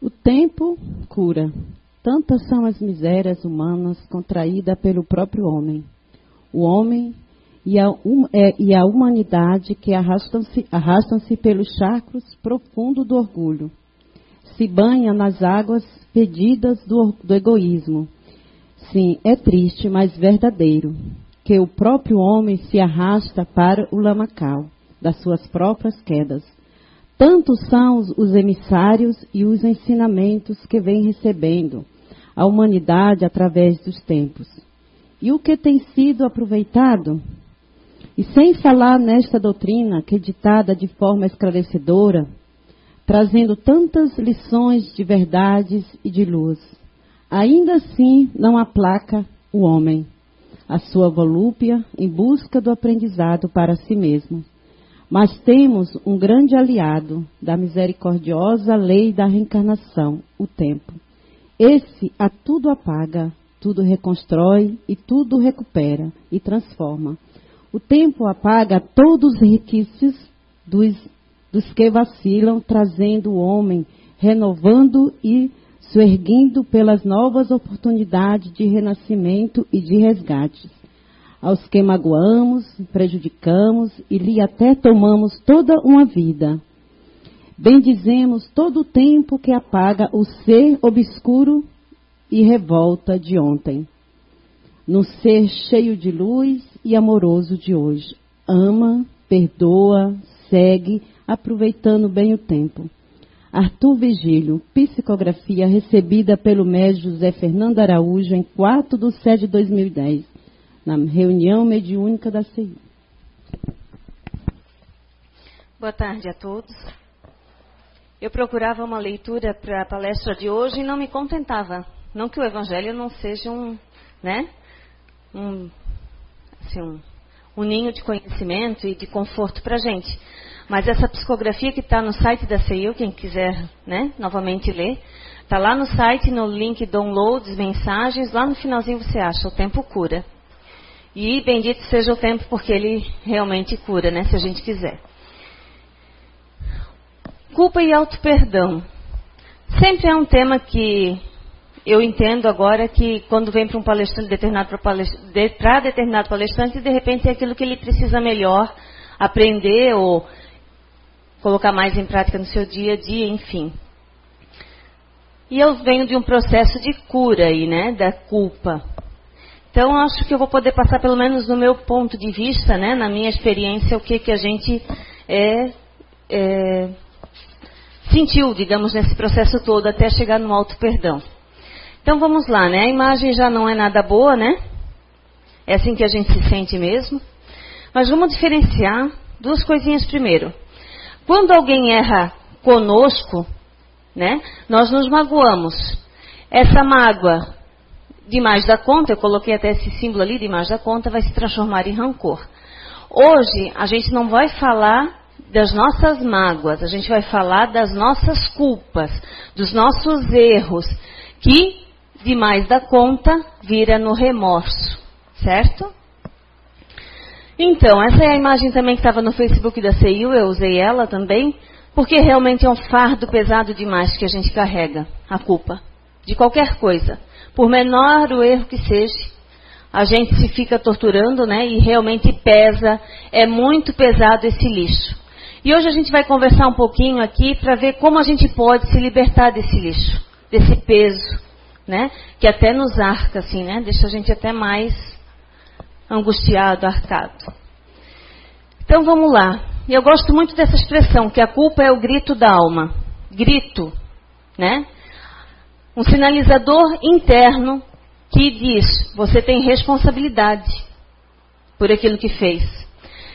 O tempo cura. Tantas são as misérias humanas contraídas pelo próprio homem. O homem e a, um, é, e a humanidade que arrastam-se arrastam pelos charcos profundos do orgulho. Se banha nas águas pedidas do, do egoísmo. Sim, é triste, mas verdadeiro, que o próprio homem se arrasta para o lamacal das suas próprias quedas. Tantos são os emissários e os ensinamentos que vem recebendo a humanidade através dos tempos. E o que tem sido aproveitado? E sem falar nesta doutrina que é ditada de forma esclarecedora, trazendo tantas lições de verdades e de luz, ainda assim não aplaca o homem, a sua volúpia em busca do aprendizado para si mesmo. Mas temos um grande aliado da misericordiosa lei da reencarnação, o tempo. Esse a tudo apaga, tudo reconstrói e tudo recupera e transforma. O tempo apaga todos os requisitos dos, dos que vacilam, trazendo o homem, renovando e se erguendo pelas novas oportunidades de renascimento e de resgate aos que magoamos, prejudicamos e lhe até tomamos toda uma vida. Bendizemos todo o tempo que apaga o ser obscuro e revolta de ontem. No ser cheio de luz e amoroso de hoje. Ama, perdoa, segue, aproveitando bem o tempo. Arthur Vigílio, psicografia recebida pelo médico José Fernando Araújo em 4 de 7 de 2010 na reunião mediúnica da CI. Boa tarde a todos. Eu procurava uma leitura para a palestra de hoje e não me contentava. Não que o Evangelho não seja um, né, um, assim, um, um ninho de conhecimento e de conforto para a gente. Mas essa psicografia que está no site da CEU, quem quiser né, novamente ler, está lá no site, no link downloads, mensagens, lá no finalzinho você acha, o tempo cura. E bendito seja o tempo, porque ele realmente cura, né? Se a gente quiser. Culpa e auto-perdão. Sempre é um tema que eu entendo agora que quando vem para um palestrante determinado para palestra, determinado palestrante, de repente é aquilo que ele precisa melhor aprender ou colocar mais em prática no seu dia a dia, enfim. E eu venho de um processo de cura aí, né, da culpa. Então, acho que eu vou poder passar, pelo menos no meu ponto de vista, né, na minha experiência, o que, que a gente é, é, sentiu, digamos, nesse processo todo, até chegar no alto perdão. Então, vamos lá, né? A imagem já não é nada boa, né? É assim que a gente se sente mesmo. Mas vamos diferenciar duas coisinhas primeiro. Quando alguém erra conosco, né, nós nos magoamos. Essa mágoa demais da conta, eu coloquei até esse símbolo ali, demais da conta, vai se transformar em rancor. Hoje, a gente não vai falar das nossas mágoas, a gente vai falar das nossas culpas, dos nossos erros, que demais da conta vira no remorso, certo? Então, essa é a imagem também que estava no Facebook da CIU, eu usei ela também, porque realmente é um fardo pesado demais que a gente carrega, a culpa, de qualquer coisa. Por menor o erro que seja, a gente se fica torturando, né? E realmente pesa, é muito pesado esse lixo. E hoje a gente vai conversar um pouquinho aqui para ver como a gente pode se libertar desse lixo, desse peso, né? Que até nos arca, assim, né? Deixa a gente até mais angustiado, arcado. Então vamos lá. Eu gosto muito dessa expressão, que a culpa é o grito da alma. Grito, né? Um sinalizador interno que diz: você tem responsabilidade por aquilo que fez.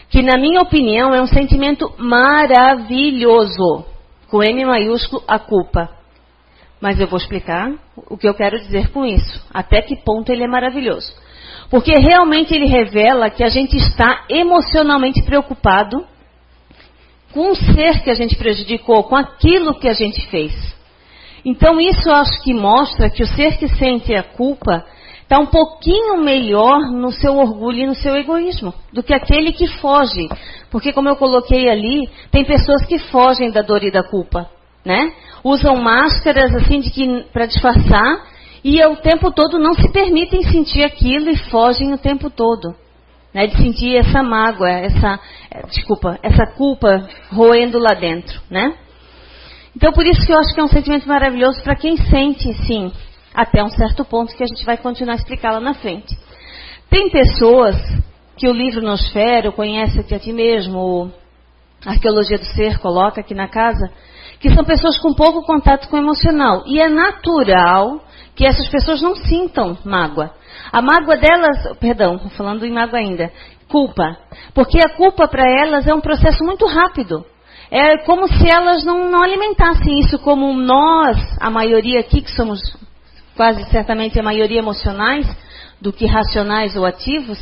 Que, na minha opinião, é um sentimento maravilhoso, com M maiúsculo, a culpa. Mas eu vou explicar o que eu quero dizer com isso, até que ponto ele é maravilhoso. Porque realmente ele revela que a gente está emocionalmente preocupado com o ser que a gente prejudicou, com aquilo que a gente fez. Então, isso acho que mostra que o ser que sente a culpa está um pouquinho melhor no seu orgulho e no seu egoísmo do que aquele que foge. Porque, como eu coloquei ali, tem pessoas que fogem da dor e da culpa. né? Usam máscaras assim de para disfarçar e o tempo todo não se permitem sentir aquilo e fogem o tempo todo, né? De sentir essa mágoa, essa, desculpa, essa culpa roendo lá dentro, né? Então por isso que eu acho que é um sentimento maravilhoso para quem sente, sim, até um certo ponto que a gente vai continuar a explicar lá na frente. Tem pessoas que o livro Nosfero, Conhece-te a ti mesmo, Arqueologia do Ser, coloca aqui na casa, que são pessoas com pouco contato com o emocional. E é natural que essas pessoas não sintam mágoa. A mágoa delas, perdão, falando em mágoa ainda, culpa. Porque a culpa para elas é um processo muito rápido. É como se elas não, não alimentassem isso como nós, a maioria aqui, que somos quase certamente a maioria emocionais, do que racionais ou ativos,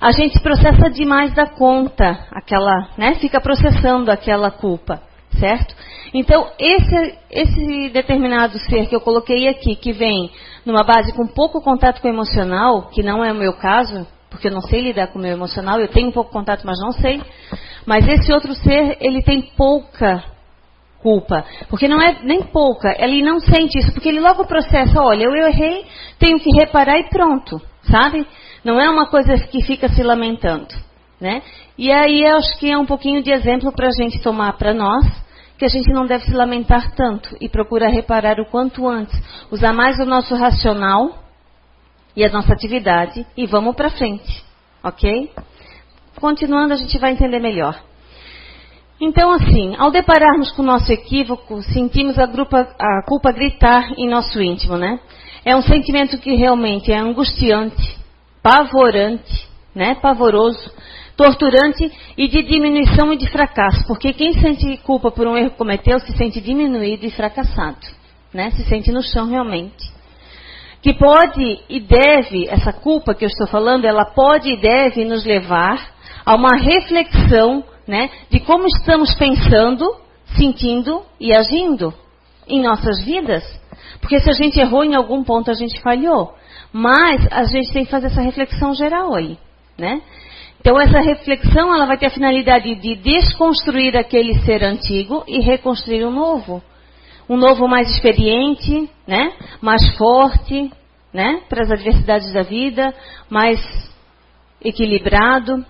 a gente processa demais da conta, aquela, né? Fica processando aquela culpa, certo? Então, esse, esse determinado ser que eu coloquei aqui, que vem numa base com pouco contato com o emocional, que não é o meu caso, porque eu não sei lidar com o meu emocional, eu tenho um pouco contato, mas não sei. Mas esse outro ser, ele tem pouca culpa. Porque não é nem pouca, ele não sente isso, porque ele logo processa, olha, eu errei, tenho que reparar e pronto, sabe? Não é uma coisa que fica se lamentando, né? E aí acho que é um pouquinho de exemplo para a gente tomar para nós, que a gente não deve se lamentar tanto e procurar reparar o quanto antes, usar mais o nosso racional e a nossa atividade e vamos para frente, ok? Continuando a gente vai entender melhor. Então, assim, ao depararmos com o nosso equívoco, sentimos a, grupa, a culpa gritar em nosso íntimo, né? É um sentimento que realmente é angustiante, pavorante, né? Pavoroso, torturante e de diminuição e de fracasso. Porque quem sente culpa por um erro que cometeu se sente diminuído e fracassado, né? Se sente no chão realmente. Que pode e deve, essa culpa que eu estou falando, ela pode e deve nos levar a uma reflexão né, de como estamos pensando, sentindo e agindo em nossas vidas. Porque se a gente errou em algum ponto, a gente falhou. Mas a gente tem que fazer essa reflexão geral aí, né? Então essa reflexão ela vai ter a finalidade de desconstruir aquele ser antigo e reconstruir um novo. Um novo mais experiente, né? Mais forte, né? Para as adversidades da vida, mais equilibrado.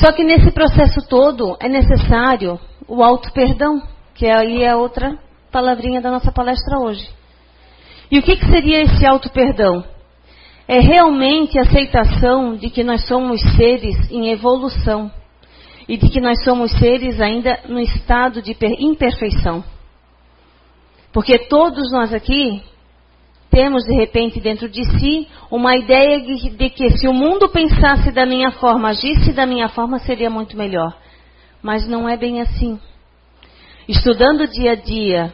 Só que nesse processo todo é necessário o auto-perdão, que aí é outra palavrinha da nossa palestra hoje. E o que, que seria esse auto-perdão? É realmente a aceitação de que nós somos seres em evolução e de que nós somos seres ainda no estado de imperfeição. Porque todos nós aqui temos de repente dentro de si uma ideia de, de que se o mundo pensasse da minha forma, agisse da minha forma, seria muito melhor. Mas não é bem assim. Estudando dia a dia,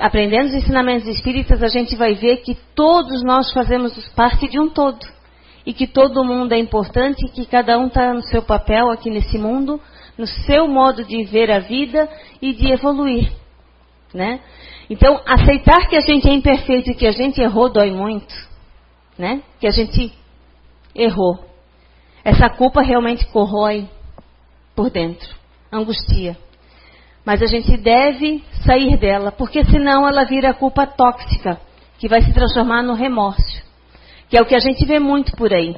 aprendendo os ensinamentos espíritas, a gente vai ver que todos nós fazemos parte de um todo. E que todo mundo é importante, e que cada um está no seu papel aqui nesse mundo, no seu modo de ver a vida e de evoluir. Né? Então, aceitar que a gente é imperfeito e que a gente errou dói muito, né? Que a gente errou. Essa culpa realmente corrói por dentro, angustia. Mas a gente deve sair dela, porque senão ela vira culpa tóxica, que vai se transformar no remorso, que é o que a gente vê muito por aí.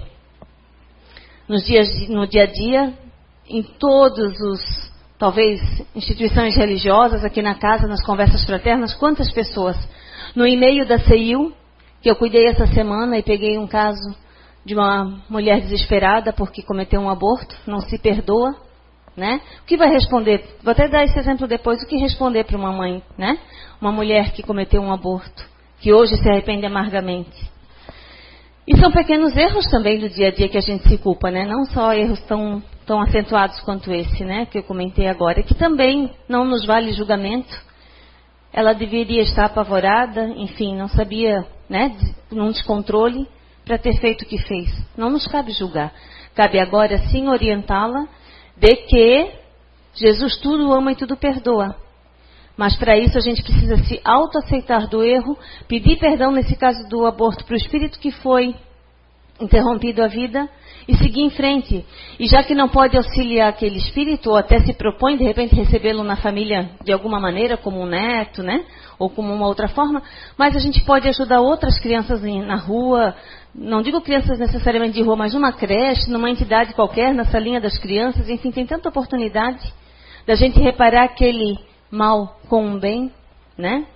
Nos dias, no dia a dia, em todos os talvez instituições religiosas, aqui na casa, nas conversas fraternas, quantas pessoas. No e-mail da CEIU, que eu cuidei essa semana e peguei um caso de uma mulher desesperada porque cometeu um aborto, não se perdoa, né? O que vai responder? Vou até dar esse exemplo depois. O que responder para uma mãe, né? Uma mulher que cometeu um aborto, que hoje se arrepende amargamente. E são pequenos erros também do dia a dia que a gente se culpa, né? Não só erros tão tão acentuados quanto esse, né, que eu comentei agora, que também não nos vale julgamento. Ela deveria estar apavorada, enfim, não sabia, né, num descontrole para ter feito o que fez. Não nos cabe julgar. Cabe agora sim orientá-la de que Jesus tudo ama e tudo perdoa. Mas para isso a gente precisa se autoaceitar do erro, pedir perdão nesse caso do aborto para o espírito que foi interrompido a vida e seguir em frente. E já que não pode auxiliar aquele espírito, ou até se propõe de repente recebê-lo na família de alguma maneira, como um neto, né? Ou como uma outra forma, mas a gente pode ajudar outras crianças na rua, não digo crianças necessariamente de rua, mas numa creche, numa entidade qualquer, na salinha das crianças, enfim, tem tanta oportunidade da gente reparar aquele mal com um bem, né?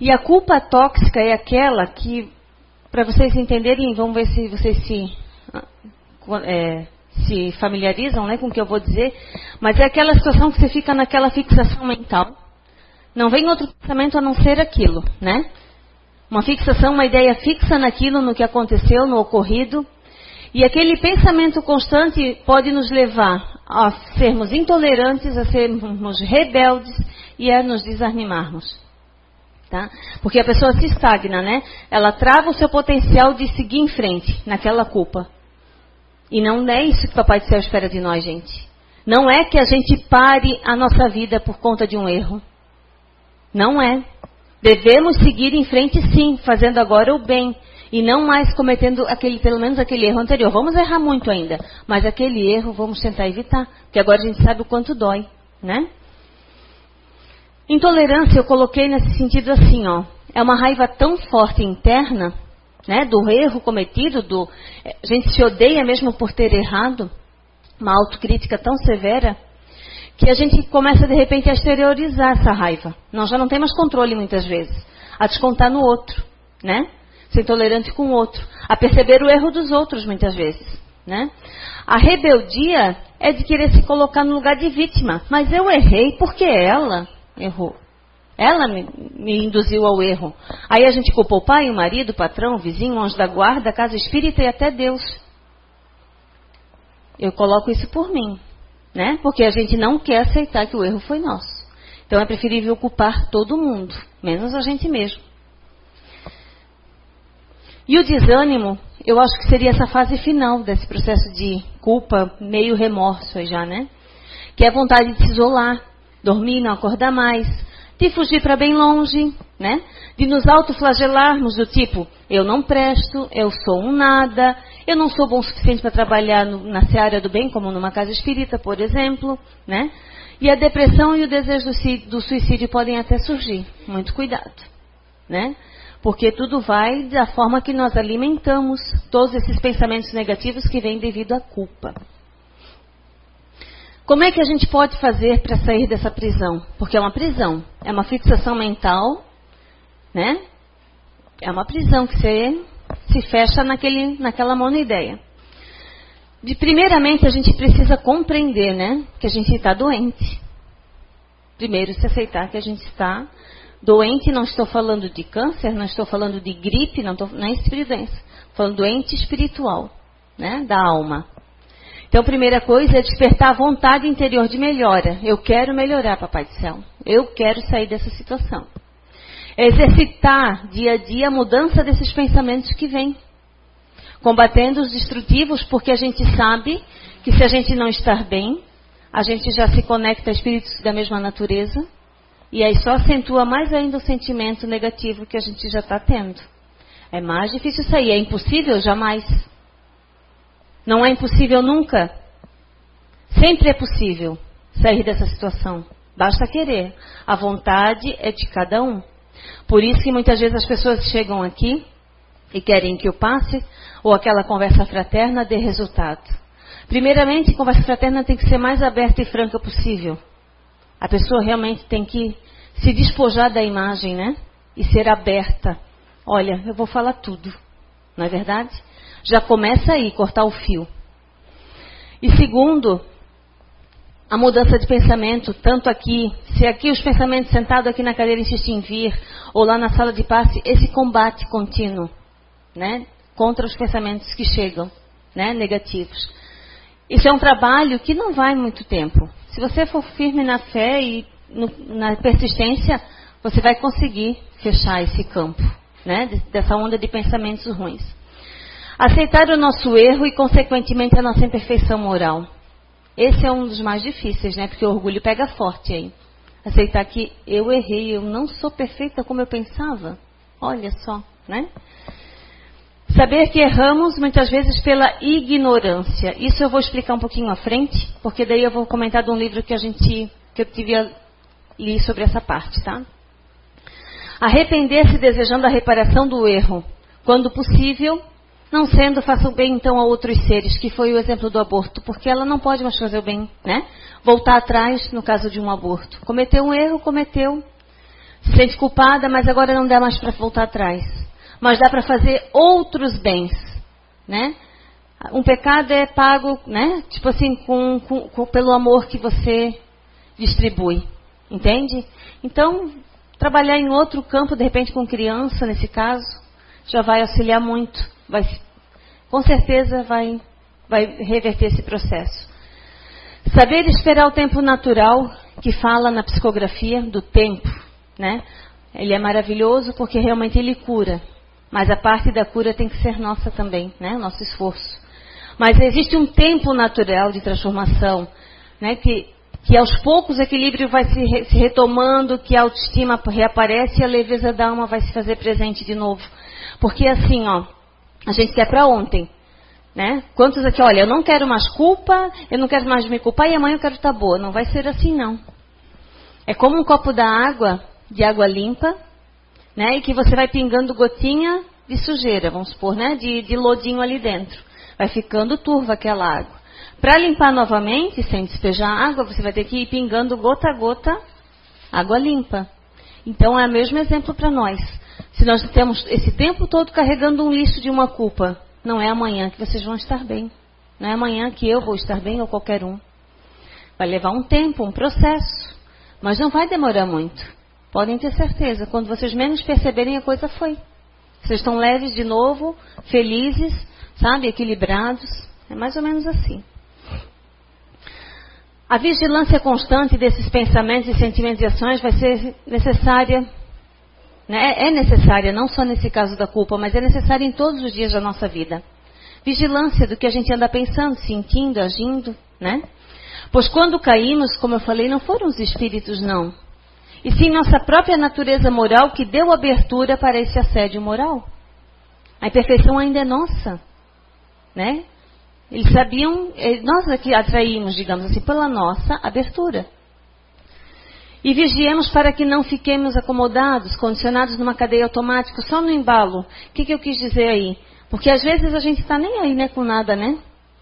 E a culpa tóxica é aquela que, para vocês entenderem, vamos ver se vocês se, é, se familiarizam né, com o que eu vou dizer, mas é aquela situação que você fica naquela fixação mental. Não vem outro pensamento a não ser aquilo, né? Uma fixação, uma ideia fixa naquilo, no que aconteceu, no ocorrido. E aquele pensamento constante pode nos levar a sermos intolerantes, a sermos rebeldes e a nos desanimarmos. Tá? Porque a pessoa se estagna, né? Ela trava o seu potencial de seguir em frente naquela culpa. E não é isso que o Papai do Céu espera de nós, gente. Não é que a gente pare a nossa vida por conta de um erro. Não é. Devemos seguir em frente sim, fazendo agora o bem e não mais cometendo aquele, pelo menos aquele erro anterior. Vamos errar muito ainda, mas aquele erro vamos tentar evitar, porque agora a gente sabe o quanto dói, né? Intolerância eu coloquei nesse sentido assim, ó, é uma raiva tão forte interna, né, do erro cometido, do a gente se odeia mesmo por ter errado, uma autocrítica tão severa, que a gente começa de repente a exteriorizar essa raiva. Nós já não temos controle muitas vezes, a descontar no outro, né? Ser intolerante com o outro, a perceber o erro dos outros muitas vezes, né? A rebeldia é de querer se colocar no lugar de vítima, mas eu errei porque ela errou. Ela me, me, induziu ao erro. Aí a gente culpou o pai, o marido, o patrão, o vizinho, o anjo da guarda, a casa espírita e até Deus. Eu coloco isso por mim né? Porque a gente não quer aceitar que o erro foi nosso. Então é preferível culpar todo mundo, menos a gente mesmo. E o desânimo, eu acho que seria essa fase final desse processo de culpa, meio remorso aí já, né? Que é a vontade de se isolar, dormir, não acordar mais, de fugir para bem longe, né? De nos autoflagelarmos do tipo, eu não presto, eu sou um nada, eu não sou bom o suficiente para trabalhar no, na seara do bem, como numa casa espírita, por exemplo, né? E a depressão e o desejo do suicídio podem até surgir. Muito cuidado, né? Porque tudo vai da forma que nós alimentamos todos esses pensamentos negativos que vêm devido à culpa. Como é que a gente pode fazer para sair dessa prisão? Porque é uma prisão, é uma fixação mental, né? É uma prisão que você se fecha naquele, naquela monoideia. De primeiramente a gente precisa compreender, né, que a gente está doente. Primeiro se aceitar que a gente está doente, não estou falando de câncer, não estou falando de gripe, não estou nem espiritual, falando doente espiritual, né, da alma. Então, a primeira coisa é despertar a vontade interior de melhora. Eu quero melhorar, Papai do Céu. Eu quero sair dessa situação. É exercitar dia a dia a mudança desses pensamentos que vêm. Combatendo os destrutivos, porque a gente sabe que se a gente não estar bem, a gente já se conecta a espíritos da mesma natureza. E aí só acentua mais ainda o sentimento negativo que a gente já está tendo. É mais difícil sair. É impossível? Jamais. Não é impossível nunca. Sempre é possível sair dessa situação. Basta querer. A vontade é de cada um. Por isso que muitas vezes as pessoas chegam aqui e querem que eu passe ou aquela conversa fraterna dê resultado. Primeiramente, conversa fraterna tem que ser mais aberta e franca possível. A pessoa realmente tem que se despojar da imagem, né? E ser aberta. Olha, eu vou falar tudo. Não é verdade? Já começa aí, cortar o fio. E segundo, a mudança de pensamento, tanto aqui, se aqui os pensamentos sentado aqui na cadeira insistem em vir, ou lá na sala de passe, esse combate contínuo, né, contra os pensamentos que chegam, né, negativos. Isso é um trabalho que não vai muito tempo. Se você for firme na fé e no, na persistência, você vai conseguir fechar esse campo, né, dessa onda de pensamentos ruins. Aceitar o nosso erro e, consequentemente, a nossa imperfeição moral. Esse é um dos mais difíceis, né? Porque o orgulho pega forte aí. Aceitar que eu errei, eu não sou perfeita como eu pensava. Olha só, né? Saber que erramos muitas vezes pela ignorância. Isso eu vou explicar um pouquinho à frente, porque daí eu vou comentar de um livro que a gente que eu tive a, li sobre essa parte, tá? Arrepender-se desejando a reparação do erro, quando possível, não sendo faça o bem então a outros seres, que foi o exemplo do aborto, porque ela não pode mais fazer o bem, né? Voltar atrás no caso de um aborto. Cometeu um erro, cometeu. Se sente culpada, mas agora não dá mais para voltar atrás mas dá para fazer outros bens, né? Um pecado é pago, né? Tipo assim, com, com, com, pelo amor que você distribui, entende? Então, trabalhar em outro campo, de repente com criança, nesse caso, já vai auxiliar muito, vai, com certeza vai, vai reverter esse processo. Saber esperar o tempo natural, que fala na psicografia do tempo, né? Ele é maravilhoso porque realmente ele cura. Mas a parte da cura tem que ser nossa também, né? Nosso esforço. Mas existe um tempo natural de transformação, né? Que, que aos poucos o equilíbrio vai se, re, se retomando, que a autoestima reaparece e a leveza da alma vai se fazer presente de novo. Porque assim, ó, a gente quer para ontem. Né? Quantos aqui, olha, eu não quero mais culpa, eu não quero mais me culpar e amanhã eu quero estar boa. Não vai ser assim, não. É como um copo da água, de água limpa, né? E que você vai pingando gotinha de sujeira, vamos supor, né? De, de lodinho ali dentro. Vai ficando turva aquela água. Para limpar novamente, sem despejar água, você vai ter que ir pingando gota a gota água limpa. Então é o mesmo exemplo para nós. Se nós temos esse tempo todo carregando um lixo de uma culpa, não é amanhã que vocês vão estar bem. Não é amanhã que eu vou estar bem ou qualquer um. Vai levar um tempo, um processo. Mas não vai demorar muito. Podem ter certeza, quando vocês menos perceberem, a coisa foi. Vocês estão leves de novo, felizes, sabe, equilibrados. É mais ou menos assim. A vigilância constante desses pensamentos e sentimentos e ações vai ser necessária, né? é necessária, não só nesse caso da culpa, mas é necessária em todos os dias da nossa vida. Vigilância do que a gente anda pensando, sentindo, agindo, né? Pois quando caímos, como eu falei, não foram os espíritos, não e sim nossa própria natureza moral que deu abertura para esse assédio moral. A imperfeição ainda é nossa, né? Eles sabiam, eh, nós aqui atraímos, digamos assim, pela nossa abertura. E vigiemos para que não fiquemos acomodados, condicionados numa cadeia automática, só no embalo. O que, que eu quis dizer aí? Porque às vezes a gente está nem aí né, com nada, né?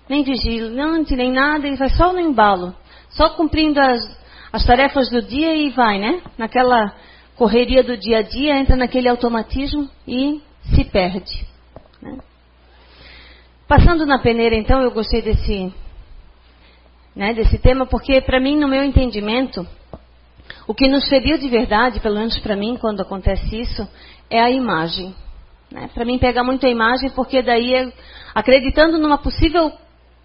Nem vigilante, nem nada, e vai só no embalo. Só cumprindo as, as tarefas do dia e vai, né? Naquela correria do dia a dia, entra naquele automatismo e se perde. Né? Passando na peneira, então, eu gostei desse, né, desse tema, porque, para mim, no meu entendimento, o que nos feriu de verdade, pelo menos para mim, quando acontece isso, é a imagem. Né? Para mim, pega muito a imagem, porque daí, acreditando numa possível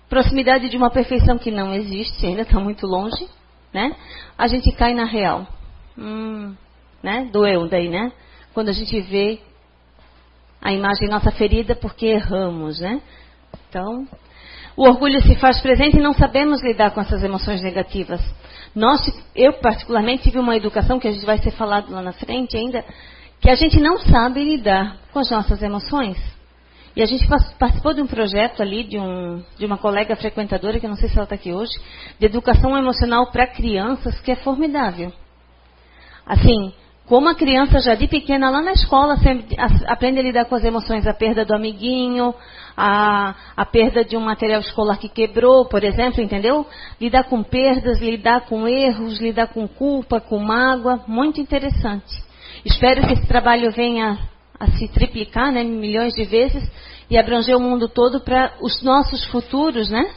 proximidade de uma perfeição que não existe, ainda está muito longe, né? A gente cai na real. Hum, né? Doeu daí, né? Quando a gente vê a imagem nossa ferida porque erramos, né? Então, o orgulho se faz presente e não sabemos lidar com essas emoções negativas. Nós, eu particularmente tive uma educação que a gente vai ser falado lá na frente ainda, que a gente não sabe lidar com as nossas emoções. E a gente participou de um projeto ali, de, um, de uma colega frequentadora, que eu não sei se ela está aqui hoje, de educação emocional para crianças, que é formidável. Assim, como a criança já de pequena lá na escola sempre, aprende a lidar com as emoções, a perda do amiguinho, a, a perda de um material escolar que quebrou, por exemplo, entendeu? Lidar com perdas, lidar com erros, lidar com culpa, com mágoa, muito interessante. Espero que esse trabalho venha a se triplicar, né, milhões de vezes, e abranger o mundo todo para os nossos futuros, né?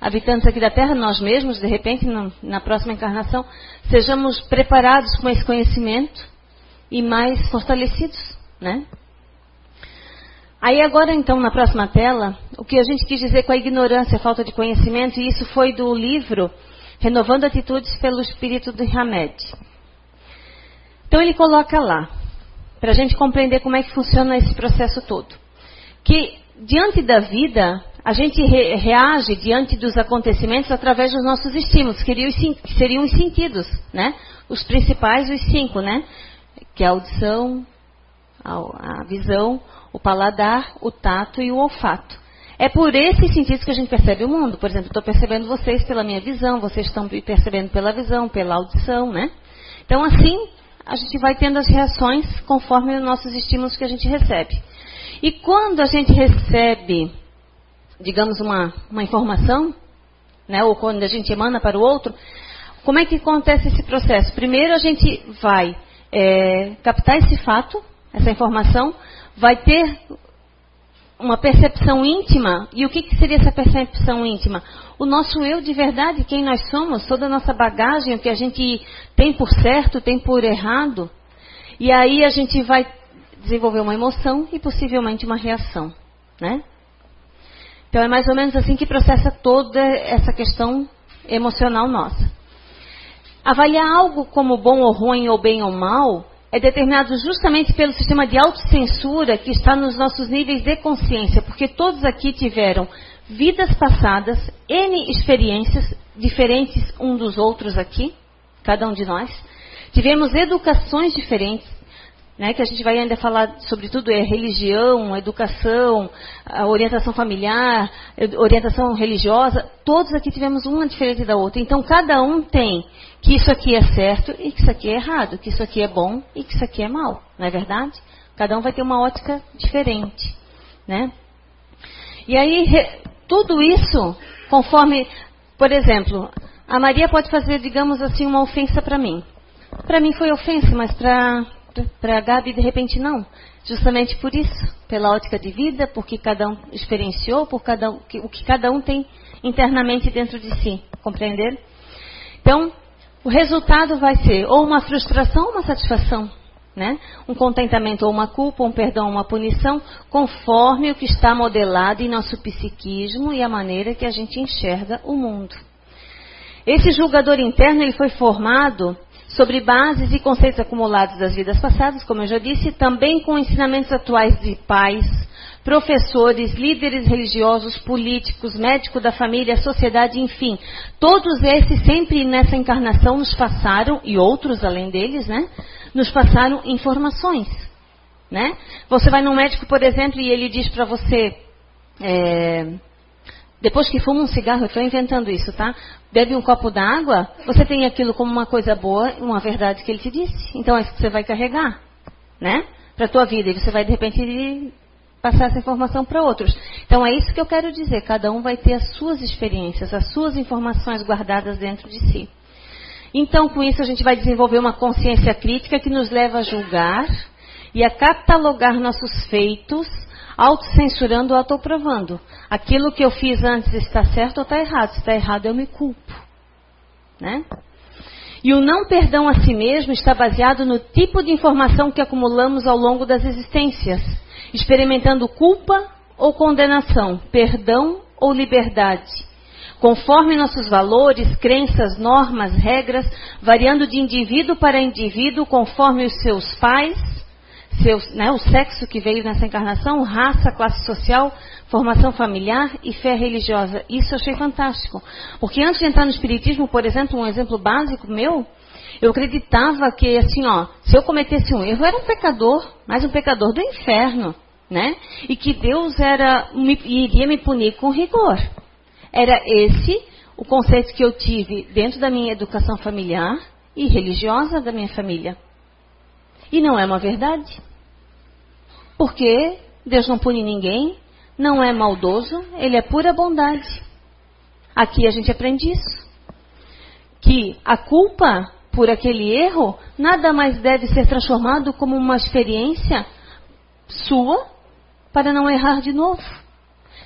Habitantes aqui da Terra, nós mesmos, de repente, na, na próxima encarnação, sejamos preparados com esse conhecimento e mais fortalecidos, né? Aí agora, então, na próxima tela, o que a gente quis dizer com a ignorância, a falta de conhecimento, e isso foi do livro Renovando Atitudes pelo Espírito de Hamed. Então ele coloca lá, para a gente compreender como é que funciona esse processo todo. Que diante da vida, a gente re reage diante dos acontecimentos através dos nossos estímulos, que seriam os, sentidos, né? Os principais, os cinco, né? Que é a audição, a, a visão, o paladar, o tato e o olfato. É por esses sentidos que a gente percebe o mundo. Por exemplo, estou percebendo vocês pela minha visão, vocês estão me percebendo pela visão, pela audição, né? Então, assim, a gente vai tendo as reações conforme os nossos estímulos que a gente recebe. E quando a gente recebe, digamos, uma, uma informação, né, ou quando a gente emana para o outro, como é que acontece esse processo? Primeiro a gente vai é, captar esse fato, essa informação, vai ter uma percepção íntima. E o que, que, seria essa percepção íntima? O nosso eu de verdade, quem nós somos, toda a nossa bagagem, o que a gente tem por certo, tem por errado. E aí a gente vai desenvolver uma emoção e possivelmente uma reação, né? Então é mais ou menos assim que processa toda essa questão emocional nossa. Avaliar algo como bom ou ruim, ou bem ou mal, é determinado justamente pelo sistema de autocensura que está nos nossos níveis de consciência, porque todos aqui tiveram vidas passadas, N experiências diferentes um dos outros aqui, cada um de nós. Tivemos educações diferentes, né, que a gente vai ainda falar sobre tudo, é religião, educação, orientação familiar, orientação religiosa, todos aqui tivemos uma diferente da outra. Então, cada um tem que isso aqui é certo e que isso aqui é errado, que isso aqui é bom e que isso aqui é mal, não é verdade? Cada um vai ter uma ótica diferente, né? E aí, tudo isso, conforme, por exemplo, a Maria pode fazer, digamos assim, uma ofensa para mim. Para mim foi ofensa, mas para para Gabi, de repente, não. Justamente por isso, pela ótica de vida, porque cada um experienciou, por cada um, o que cada um tem internamente dentro de si. Compreender? Então, o resultado vai ser ou uma frustração ou uma satisfação. Né? Um contentamento ou uma culpa, um perdão ou uma punição, conforme o que está modelado em nosso psiquismo e a maneira que a gente enxerga o mundo. Esse julgador interno ele foi formado sobre bases e conceitos acumulados das vidas passadas, como eu já disse, também com ensinamentos atuais de pais, professores, líderes religiosos, políticos, médicos da família, sociedade, enfim. Todos esses sempre nessa encarnação nos passaram, e outros além deles, né? Nos passaram informações. Né? Você vai num médico, por exemplo, e ele diz para você. É, depois que fuma um cigarro, eu estou inventando isso, tá? Bebe um copo d'água, você tem aquilo como uma coisa boa, uma verdade que ele te disse. Então é isso que você vai carregar, né? Para a tua vida. E você vai, de repente, passar essa informação para outros. Então é isso que eu quero dizer. Cada um vai ter as suas experiências, as suas informações guardadas dentro de si. Então, com isso, a gente vai desenvolver uma consciência crítica que nos leva a julgar e a catalogar nossos feitos autocensurando ou autoprovando. Aquilo que eu fiz antes está certo ou está errado. Se está errado, eu me culpo. Né? E o não perdão a si mesmo está baseado no tipo de informação que acumulamos ao longo das existências, experimentando culpa ou condenação, perdão ou liberdade. Conforme nossos valores, crenças, normas, regras, variando de indivíduo para indivíduo, conforme os seus pais, né, o sexo que veio nessa encarnação, raça, classe social, formação familiar e fé religiosa. Isso eu achei fantástico. Porque antes de entrar no Espiritismo, por exemplo, um exemplo básico meu, eu acreditava que, assim, ó, se eu cometesse um erro, eu era um pecador, mas um pecador do inferno, né? E que Deus era, me, iria me punir com rigor. Era esse o conceito que eu tive dentro da minha educação familiar e religiosa da minha família. E não é uma verdade. Porque Deus não pune ninguém, não é maldoso, ele é pura bondade. Aqui a gente aprende isso. Que a culpa por aquele erro nada mais deve ser transformado como uma experiência sua para não errar de novo.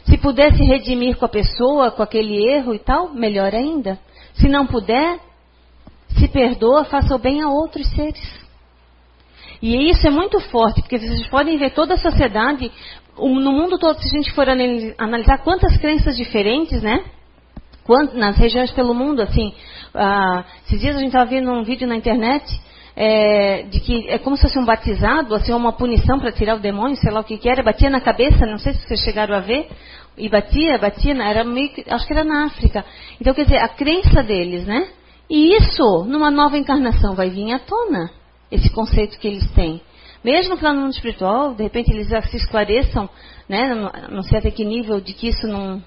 Se pudesse redimir com a pessoa, com aquele erro e tal, melhor ainda. Se não puder, se perdoa, faça o bem a outros seres. E isso é muito forte, porque vocês podem ver toda a sociedade, no mundo todo, se a gente for analisar quantas crenças diferentes, né? nas regiões pelo mundo, assim. Ah, esses dias a gente estava vendo um vídeo na internet é, de que é como se fosse um batizado, assim, uma punição para tirar o demônio, sei lá o que, que era, batia na cabeça, não sei se vocês chegaram a ver, e batia, batia, era meio acho que era na África. Então, quer dizer, a crença deles, né? E isso, numa nova encarnação, vai vir à tona esse conceito que eles têm. Mesmo que lá no mundo espiritual, de repente eles se esclareçam, né, não sei até que nível de que isso não,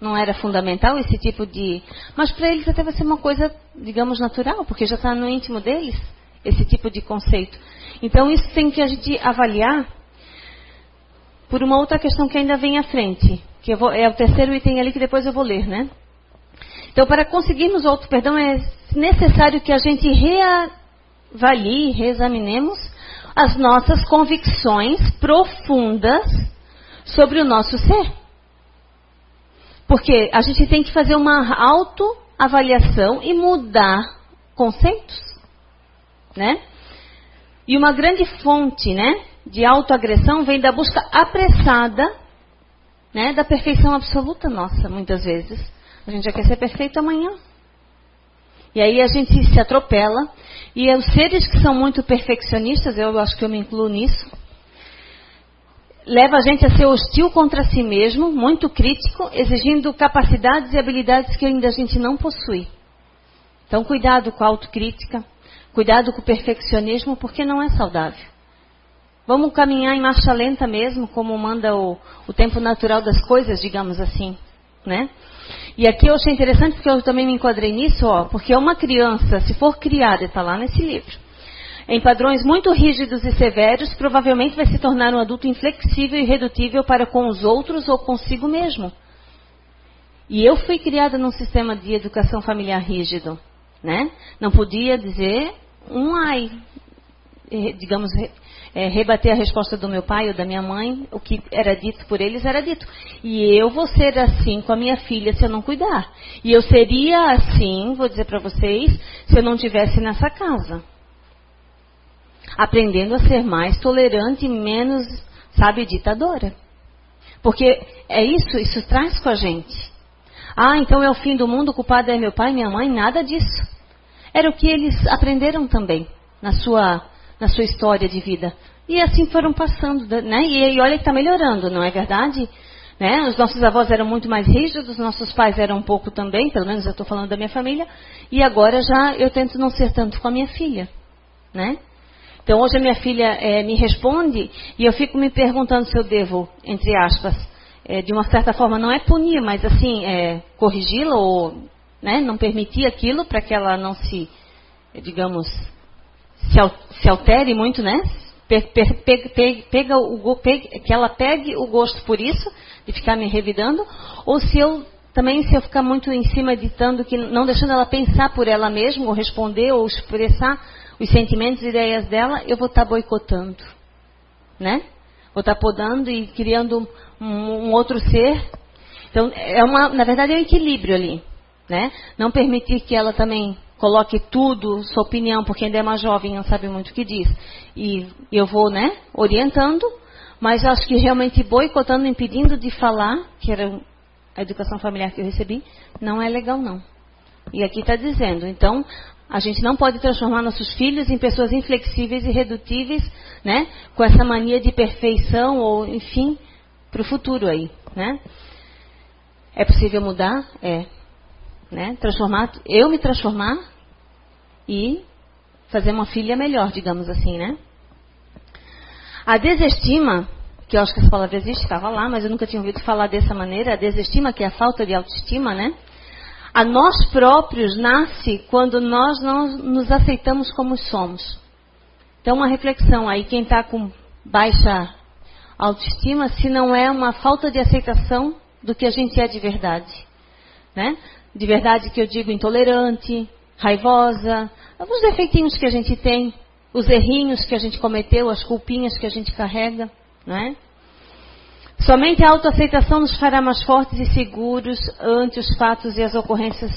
não era fundamental, esse tipo de. Mas para eles até vai ser uma coisa, digamos, natural, porque já está no íntimo deles, esse tipo de conceito. Então isso tem que a gente avaliar por uma outra questão que ainda vem à frente, que vou, é o terceiro item ali que depois eu vou ler, né? Então, para conseguirmos o auto perdão, é necessário que a gente reavalie, reexaminemos as nossas convicções profundas sobre o nosso ser. Porque a gente tem que fazer uma autoavaliação e mudar conceitos, né? E uma grande fonte, né, de autoagressão vem da busca apressada, né, da perfeição absoluta nossa, muitas vezes. A gente já quer ser perfeito amanhã. E aí a gente se atropela. E os seres que são muito perfeccionistas, eu acho que eu me incluo nisso, leva a gente a ser hostil contra si mesmo, muito crítico, exigindo capacidades e habilidades que ainda a gente não possui. Então, cuidado com a autocrítica, cuidado com o perfeccionismo, porque não é saudável. Vamos caminhar em marcha lenta mesmo, como manda o, o tempo natural das coisas, digamos assim, né? E aqui eu achei interessante porque eu também me enquadrei nisso, ó, porque uma criança, se for criada, está lá nesse livro, em padrões muito rígidos e severos, provavelmente vai se tornar um adulto inflexível e irredutível para com os outros ou consigo mesmo. E eu fui criada num sistema de educação familiar rígido, né? Não podia dizer um ai, eh, digamos, é, rebater a resposta do meu pai ou da minha mãe, o que era dito por eles era dito. E eu vou ser assim com a minha filha se eu não cuidar. E eu seria assim, vou dizer para vocês, se eu não tivesse nessa casa. Aprendendo a ser mais tolerante e menos, sabe, ditadora. Porque é isso, isso traz com a gente. Ah, então é o fim do mundo, o culpado é meu pai minha mãe, nada disso. Era o que eles aprenderam também na sua na sua história de vida. E assim foram passando, né? E, e olha que está melhorando, não é verdade? Né? Os nossos avós eram muito mais rígidos, nossos pais eram um pouco também, pelo menos eu estou falando da minha família, e agora já eu tento não ser tanto com a minha filha, né? Então hoje a minha filha é, me responde e eu fico me perguntando se eu devo, entre aspas, é, de uma certa forma não é punir, mas assim é, corrigi-la ou né, não permitir aquilo para que ela não se, digamos, se, altere muito, né? Pega o, que ela pegue o gosto por isso, de ficar me revidando, ou se eu também se eu ficar muito em cima ditando que não deixando ela pensar por ela mesma, ou responder, ou expressar os sentimentos e ideias dela, eu vou estar tá boicotando, né? Vou estar tá podando e criando um, um, outro ser. Então, é uma, na verdade, é um equilíbrio ali, né? Não permitir que ela também coloque tudo, sua opinião, porque ainda é mais jovem, não sabe muito o que diz. E eu vou, né, orientando, mas acho que realmente boicotando, impedindo de falar, que era a educação familiar que eu recebi, não é legal não. E aqui está dizendo, então, a gente não pode transformar nossos filhos em pessoas inflexíveis e redutíveis, né, com essa mania de perfeição ou, enfim, para o futuro aí, né. É possível mudar? É. Né? Transformar, eu me transformar e fazer uma filha melhor, digamos assim, né? A desestima, que eu acho que essa palavra existe, estava lá, mas eu nunca tinha ouvido falar dessa maneira, a desestima, que é a falta de autoestima, né? A nós próprios nasce quando nós não nos aceitamos como somos. Então, uma reflexão aí, quem está com baixa autoestima, se não é uma falta de aceitação do que a gente é de verdade. Né? De verdade que eu digo intolerante, raivosa, os defeitinhos que a gente tem, os errinhos que a gente cometeu, as culpinhas que a gente carrega, não é? Somente a autoaceitação nos fará mais fortes e seguros ante os fatos e as ocorrências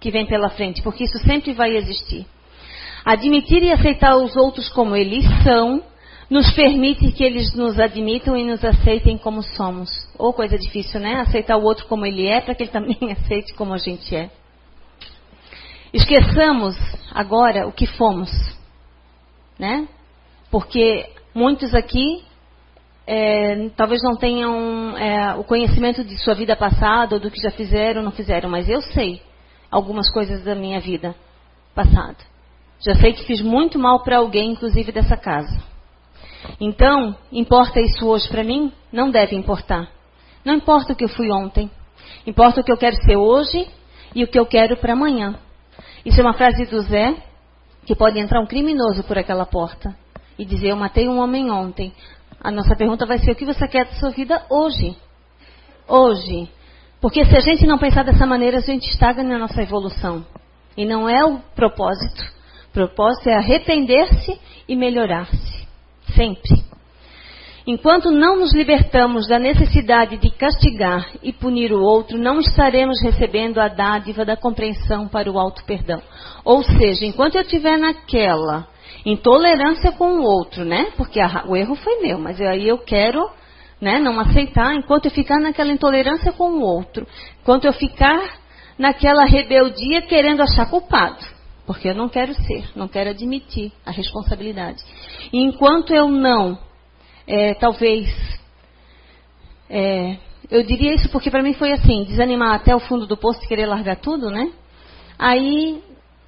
que vêm pela frente, porque isso sempre vai existir. Admitir e aceitar os outros como eles são nos permite que eles nos admitam e nos aceitem como somos. Ou coisa difícil, né? Aceitar o outro como ele é para que ele também aceite como a gente é. Esqueçamos agora o que fomos, né? Porque muitos aqui é, talvez não tenham é, o conhecimento de sua vida passada ou do que já fizeram ou não fizeram, mas eu sei algumas coisas da minha vida passada. Já sei que fiz muito mal para alguém, inclusive dessa casa. Então, importa isso hoje para mim? Não deve importar. Não importa o que eu fui ontem. Importa o que eu quero ser hoje e o que eu quero para amanhã. Isso é uma frase do Zé, que pode entrar um criminoso por aquela porta e dizer: Eu matei um homem ontem. A nossa pergunta vai ser: O que você quer da sua vida hoje? Hoje. Porque se a gente não pensar dessa maneira, a gente estagna na nossa evolução. E não é o propósito. O propósito é arrepender-se e melhorar-se. Sempre. Enquanto não nos libertamos da necessidade de castigar e punir o outro, não estaremos recebendo a dádiva da compreensão para o alto perdão. Ou seja, enquanto eu estiver naquela intolerância com o outro, né? Porque a, o erro foi meu, mas aí eu quero, né, não aceitar, enquanto eu ficar naquela intolerância com o outro, enquanto eu ficar naquela rebeldia querendo achar culpado, porque eu não quero ser, não quero admitir a responsabilidade. E enquanto eu não é, talvez. É, eu diria isso porque para mim foi assim: desanimar até o fundo do poço e querer largar tudo, né? Aí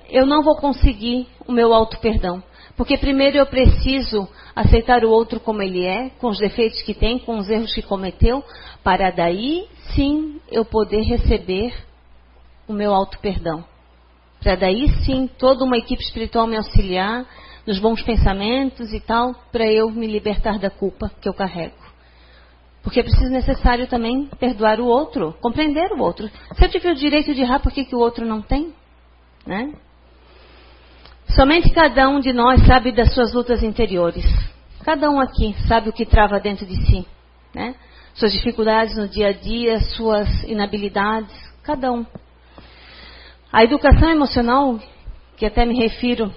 eu não vou conseguir o meu auto-perdão. Porque primeiro eu preciso aceitar o outro como ele é, com os defeitos que tem, com os erros que cometeu, para daí sim eu poder receber o meu auto-perdão. Para daí sim toda uma equipe espiritual me auxiliar, nos bons pensamentos e tal, para eu me libertar da culpa que eu carrego. Porque é preciso necessário também perdoar o outro, compreender o outro. Se eu tiver o direito de errar, por que, que o outro não tem? Né? Somente cada um de nós sabe das suas lutas interiores. Cada um aqui sabe o que trava dentro de si. Né? Suas dificuldades no dia a dia, suas inabilidades, cada um. A educação emocional, que até me refiro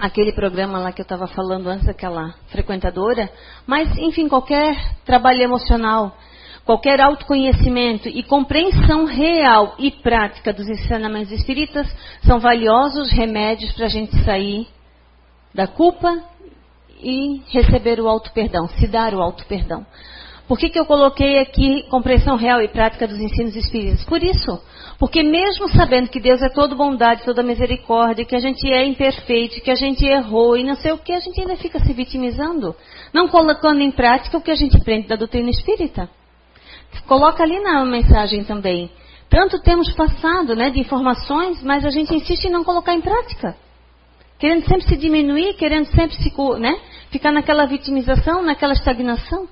aquele programa lá que eu estava falando antes, aquela frequentadora, mas, enfim, qualquer trabalho emocional, qualquer autoconhecimento e compreensão real e prática dos ensinamentos espíritas são valiosos remédios para a gente sair da culpa e receber o auto-perdão, se dar o auto-perdão. Por que, que eu coloquei aqui compreensão real e prática dos ensinos espíritas? Por isso, porque mesmo sabendo que Deus é todo bondade, toda misericórdia, que a gente é imperfeito, que a gente errou e não sei o que, a gente ainda fica se vitimizando, não colocando em prática o que a gente aprende da doutrina espírita. Coloca ali na mensagem também. Tanto temos passado né, de informações, mas a gente insiste em não colocar em prática. Querendo sempre se diminuir, querendo sempre se, né, ficar naquela vitimização, naquela estagnação.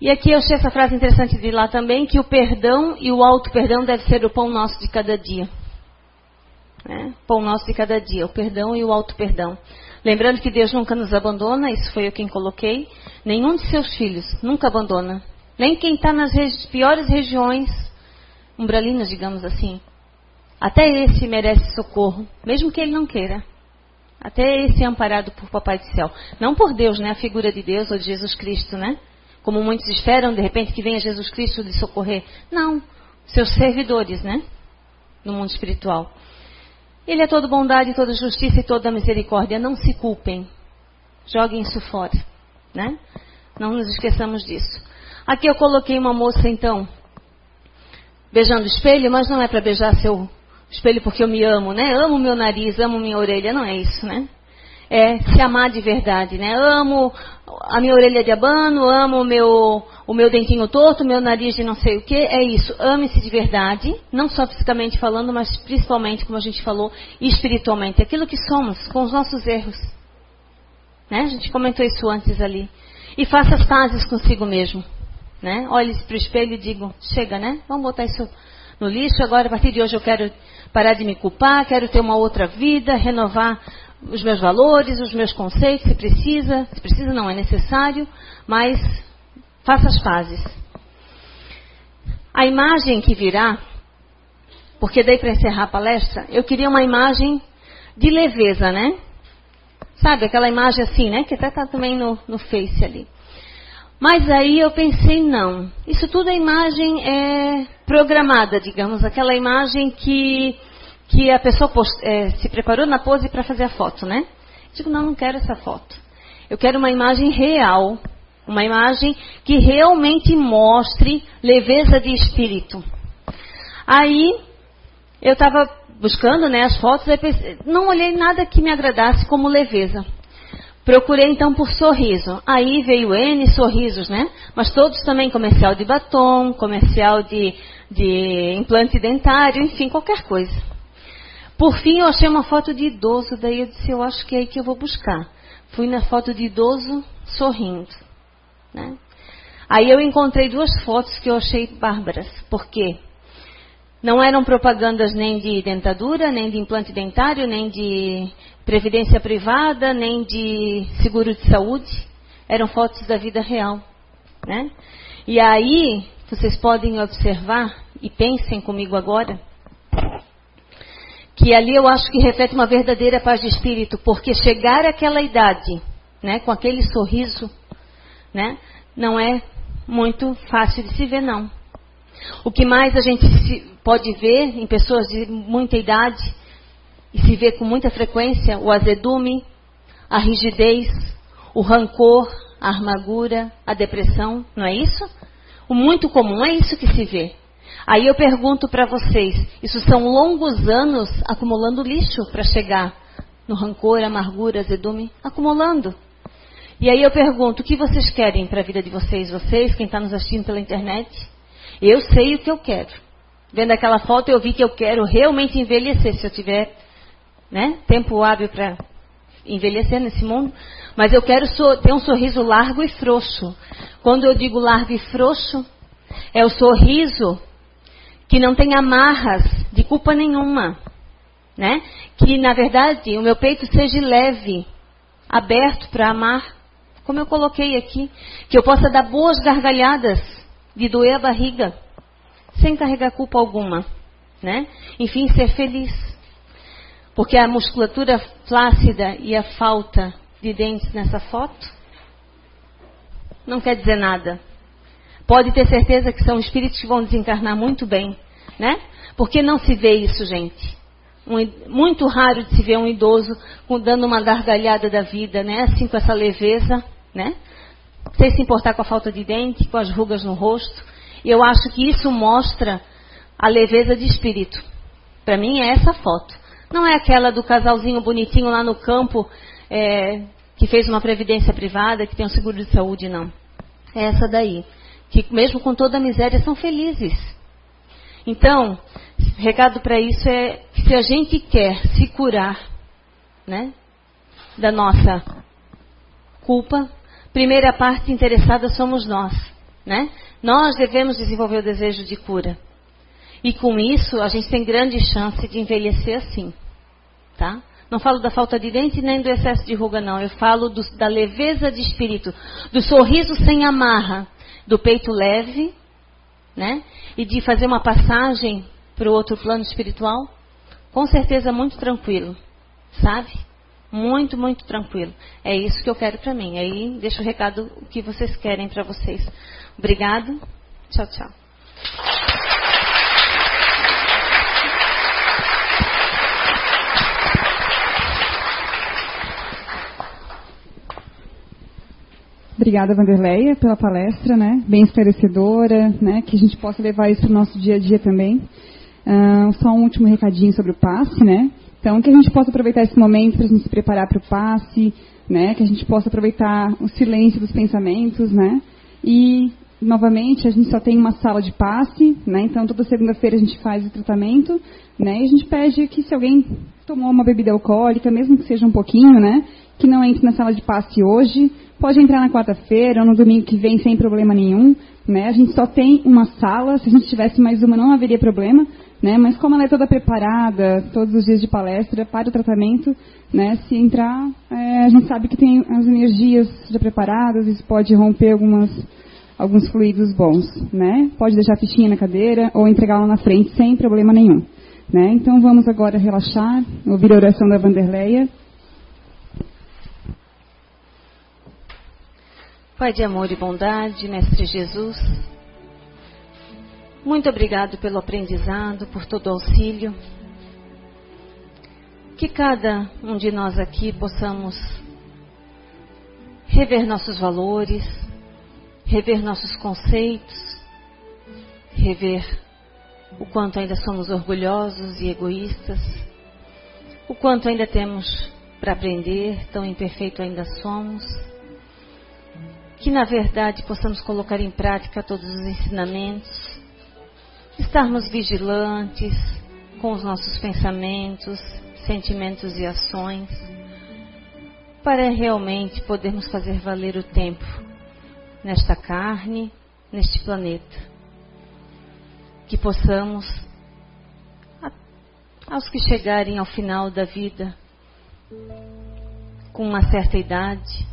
E aqui eu achei essa frase interessante de lá também, que o perdão e o auto-perdão deve ser o pão nosso de cada dia. Né? Pão nosso de cada dia, o perdão e o auto-perdão. Lembrando que Deus nunca nos abandona, isso foi eu quem coloquei. Nenhum de seus filhos nunca abandona. Nem quem está nas regi piores regiões umbralinas, digamos assim. Até esse merece socorro, mesmo que ele não queira. Até esse é amparado por Papai do Céu. Não por Deus, né? A figura de Deus ou de Jesus Cristo, né? Como muitos esperam, de repente, que venha Jesus Cristo de socorrer. Não, seus servidores, né? No mundo espiritual. Ele é toda bondade, toda justiça e toda misericórdia. Não se culpem. Joguem isso fora, né? Não nos esqueçamos disso. Aqui eu coloquei uma moça, então, beijando o espelho, mas não é para beijar seu espelho porque eu me amo, né? Amo meu nariz, amo minha orelha, não é isso, né? É se amar de verdade, né? Amo a minha orelha de abano, amo o meu, o meu dentinho torto, o meu nariz de não sei o que. É isso. Ame-se de verdade, não só fisicamente falando, mas principalmente, como a gente falou, espiritualmente. Aquilo que somos, com os nossos erros. Né? A gente comentou isso antes ali. E faça as pazes consigo mesmo. Né? Olhe para o espelho e diga, chega, né? Vamos botar isso no lixo. Agora, a partir de hoje, eu quero parar de me culpar, quero ter uma outra vida, renovar os meus valores, os meus conceitos, se precisa, se precisa não é necessário, mas faça as pazes. A imagem que virá, porque daí para encerrar a palestra, eu queria uma imagem de leveza, né? Sabe, aquela imagem assim, né? Que até está também no, no Face ali. Mas aí eu pensei, não. Isso tudo é imagem é, programada, digamos. Aquela imagem que que a pessoa post, é, se preparou na pose para fazer a foto, né? Digo, não, não quero essa foto. Eu quero uma imagem real, uma imagem que realmente mostre leveza de espírito. Aí eu estava buscando né, as fotos, pensei, não olhei nada que me agradasse como leveza. Procurei então por sorriso. Aí veio N sorrisos, né? Mas todos também comercial de batom, comercial de, de implante dentário, enfim, qualquer coisa. Por fim, eu achei uma foto de idoso, daí eu disse, eu acho que é aí que eu vou buscar. Fui na foto de idoso sorrindo, né? Aí eu encontrei duas fotos que eu achei bárbaras. Por quê? Não eram propagandas nem de dentadura, nem de implante dentário, nem de previdência privada, nem de seguro de saúde. Eram fotos da vida real. Né? E aí, vocês podem observar, e pensem comigo agora, que ali eu acho que reflete uma verdadeira paz de espírito, porque chegar àquela idade, né, com aquele sorriso, né, não é muito fácil de se ver, não. O que mais a gente pode ver em pessoas de muita idade e se vê com muita frequência o azedume, a rigidez, o rancor, a amargura, a depressão, não é isso? O muito comum é isso que se vê. Aí eu pergunto para vocês, isso são longos anos acumulando lixo para chegar no rancor, amargura, azedume, acumulando. E aí eu pergunto, o que vocês querem para a vida de vocês, vocês, quem está nos assistindo pela internet? Eu sei o que eu quero. Vendo aquela foto, eu vi que eu quero realmente envelhecer, se eu tiver né, tempo hábil para envelhecer nesse mundo. Mas eu quero so ter um sorriso largo e frouxo. Quando eu digo largo e frouxo, é o sorriso que não tem amarras de culpa nenhuma. Né? Que, na verdade, o meu peito seja leve, aberto para amar, como eu coloquei aqui. Que eu possa dar boas gargalhadas de doer a barriga, sem carregar culpa alguma, né? Enfim, ser feliz. Porque a musculatura flácida e a falta de dentes nessa foto não quer dizer nada. Pode ter certeza que são espíritos que vão desencarnar muito bem, né? Porque não se vê isso, gente. Um, muito raro de se ver um idoso dando uma gargalhada da vida, né? Assim com essa leveza, né? sem se importar com a falta de dente, com as rugas no rosto. E eu acho que isso mostra a leveza de espírito. Para mim é essa foto. Não é aquela do casalzinho bonitinho lá no campo é, que fez uma previdência privada, que tem um seguro de saúde, não. É essa daí. Que mesmo com toda a miséria são felizes. Então, recado para isso é se a gente quer se curar, né, da nossa culpa, primeira parte interessada somos nós, né? Nós devemos desenvolver o desejo de cura. E com isso, a gente tem grande chance de envelhecer assim, tá? Não falo da falta de dente nem do excesso de ruga, não. Eu falo do, da leveza de espírito, do sorriso sem amarra, do peito leve, né? E de fazer uma passagem para o outro plano espiritual, com certeza muito tranquilo, sabe? Muito, muito tranquilo. É isso que eu quero para mim. Aí deixo o recado que vocês querem para vocês. Obrigado. Tchau, tchau. Obrigada, Vanderleia, pela palestra, né? Bem esclarecedora, né? Que a gente possa levar isso para o nosso dia a dia também. Uh, só um último recadinho sobre o passe, né? Então, que a gente possa aproveitar esse momento para a gente se preparar para o passe, né? Que a gente possa aproveitar o silêncio dos pensamentos, né? E, novamente, a gente só tem uma sala de passe, né? Então, toda segunda-feira a gente faz o tratamento, né? E a gente pede que se alguém tomou uma bebida alcoólica, mesmo que seja um pouquinho, né? Que não entre na sala de passe hoje, pode entrar na quarta-feira ou no domingo que vem sem problema nenhum, né? A gente só tem uma sala, se a gente tivesse mais uma não haveria problema, né? Mas como ela é toda preparada, todos os dias de palestra para o tratamento, né? Se entrar, é, a gente sabe que tem as energias já preparadas, isso pode romper algumas, alguns fluidos bons, né? Pode deixar a fichinha na cadeira ou entregá-la na frente sem problema nenhum, né? Então vamos agora relaxar, ouvir a oração da Vanderleia. Pai de amor e bondade, Mestre Jesus, muito obrigado pelo aprendizado, por todo o auxílio. Que cada um de nós aqui possamos rever nossos valores, rever nossos conceitos, rever o quanto ainda somos orgulhosos e egoístas, o quanto ainda temos para aprender, tão imperfeito ainda somos. Que na verdade possamos colocar em prática todos os ensinamentos, estarmos vigilantes com os nossos pensamentos, sentimentos e ações, para realmente podermos fazer valer o tempo nesta carne, neste planeta. Que possamos, aos que chegarem ao final da vida, com uma certa idade,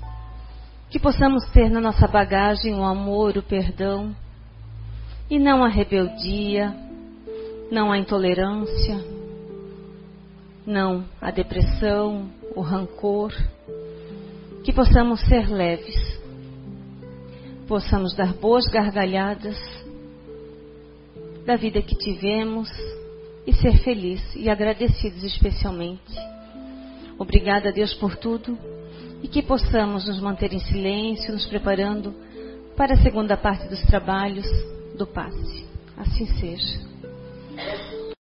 que possamos ter na nossa bagagem o amor, o perdão, e não a rebeldia, não a intolerância, não a depressão, o rancor, que possamos ser leves, possamos dar boas gargalhadas da vida que tivemos e ser felizes e agradecidos especialmente. Obrigada a Deus por tudo e que possamos nos manter em silêncio, nos preparando para a segunda parte dos trabalhos do passe. Assim seja.